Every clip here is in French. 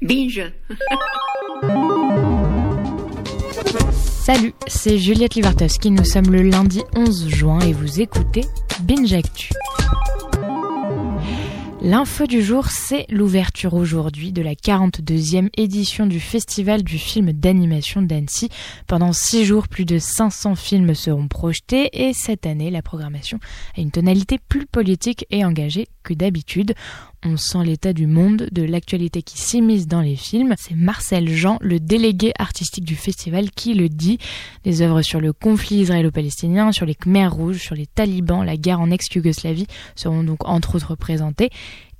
Binge Salut, c'est Juliette Livartowski. Nous sommes le lundi 11 juin et vous écoutez Binge Actu. L'info du jour, c'est l'ouverture aujourd'hui de la 42e édition du Festival du film d'animation d'Annecy. Pendant six jours, plus de 500 films seront projetés et cette année, la programmation a une tonalité plus politique et engagée que d'habitude. On sent l'état du monde, de l'actualité qui s'immisce dans les films. C'est Marcel Jean, le délégué artistique du festival, qui le dit. Des œuvres sur le conflit israélo-palestinien, sur les Khmers rouges, sur les talibans, la guerre en ex-Yougoslavie seront donc entre autres présentées.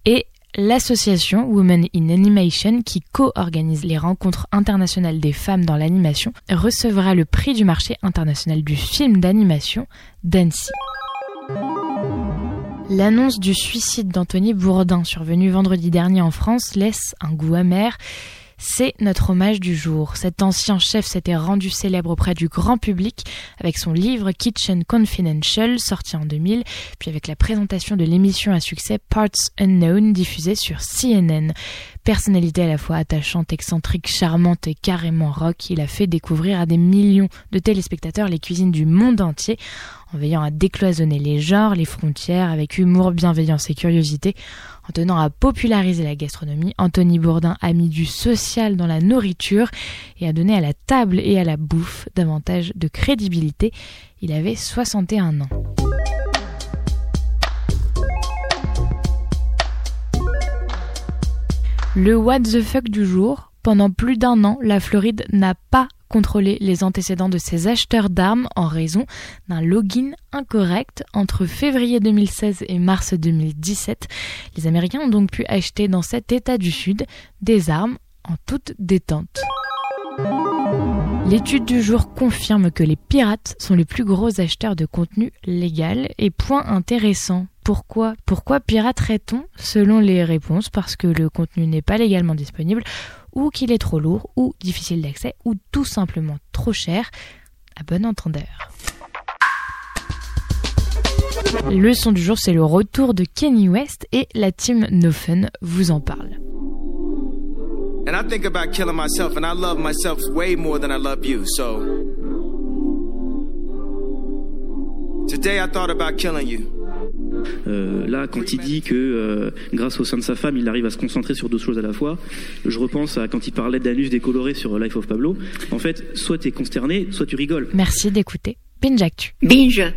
Et L'association Women in Animation, qui co-organise les rencontres internationales des femmes dans l'animation, recevra le prix du marché international du film d'animation d'Annecy. L'annonce du suicide d'Anthony Bourdin, survenu vendredi dernier en France, laisse un goût amer. C'est notre hommage du jour. Cet ancien chef s'était rendu célèbre auprès du grand public avec son livre Kitchen Confidential, sorti en 2000, puis avec la présentation de l'émission à succès Parts Unknown, diffusée sur CNN. Personnalité à la fois attachante, excentrique, charmante et carrément rock, il a fait découvrir à des millions de téléspectateurs les cuisines du monde entier, en veillant à décloisonner les genres, les frontières, avec humour, bienveillance et curiosité, en tenant à populariser la gastronomie, Anthony Bourdin a mis du social dans la nourriture et a donné à la table et à la bouffe davantage de crédibilité. Il avait 61 ans. Le what the fuck du jour. Pendant plus d'un an, la Floride n'a pas contrôler les antécédents de ses acheteurs d'armes en raison d'un login incorrect entre février 2016 et mars 2017. Les Américains ont donc pu acheter dans cet État du Sud des armes en toute détente. L'étude du jour confirme que les pirates sont les plus gros acheteurs de contenu légal et point intéressant. Pourquoi Pourquoi piraterait-on? Selon les réponses, parce que le contenu n'est pas légalement disponible ou qu'il est trop lourd ou difficile d'accès ou tout simplement trop cher. À bon entendeur. Le son du jour, c'est le retour de Kenny West et la team No Fun vous en parle. And I think about killing myself, and I love myself way more than I love you. So today I thought about killing you. Euh, là, quand il dit que euh, grâce au sein de sa femme, il arrive à se concentrer sur deux choses à la fois, je repense à quand il parlait d'anus décoloré sur Life of Pablo. En fait, soit tu es consterné, soit tu rigoles. Merci d'écouter Binge Actu. Binge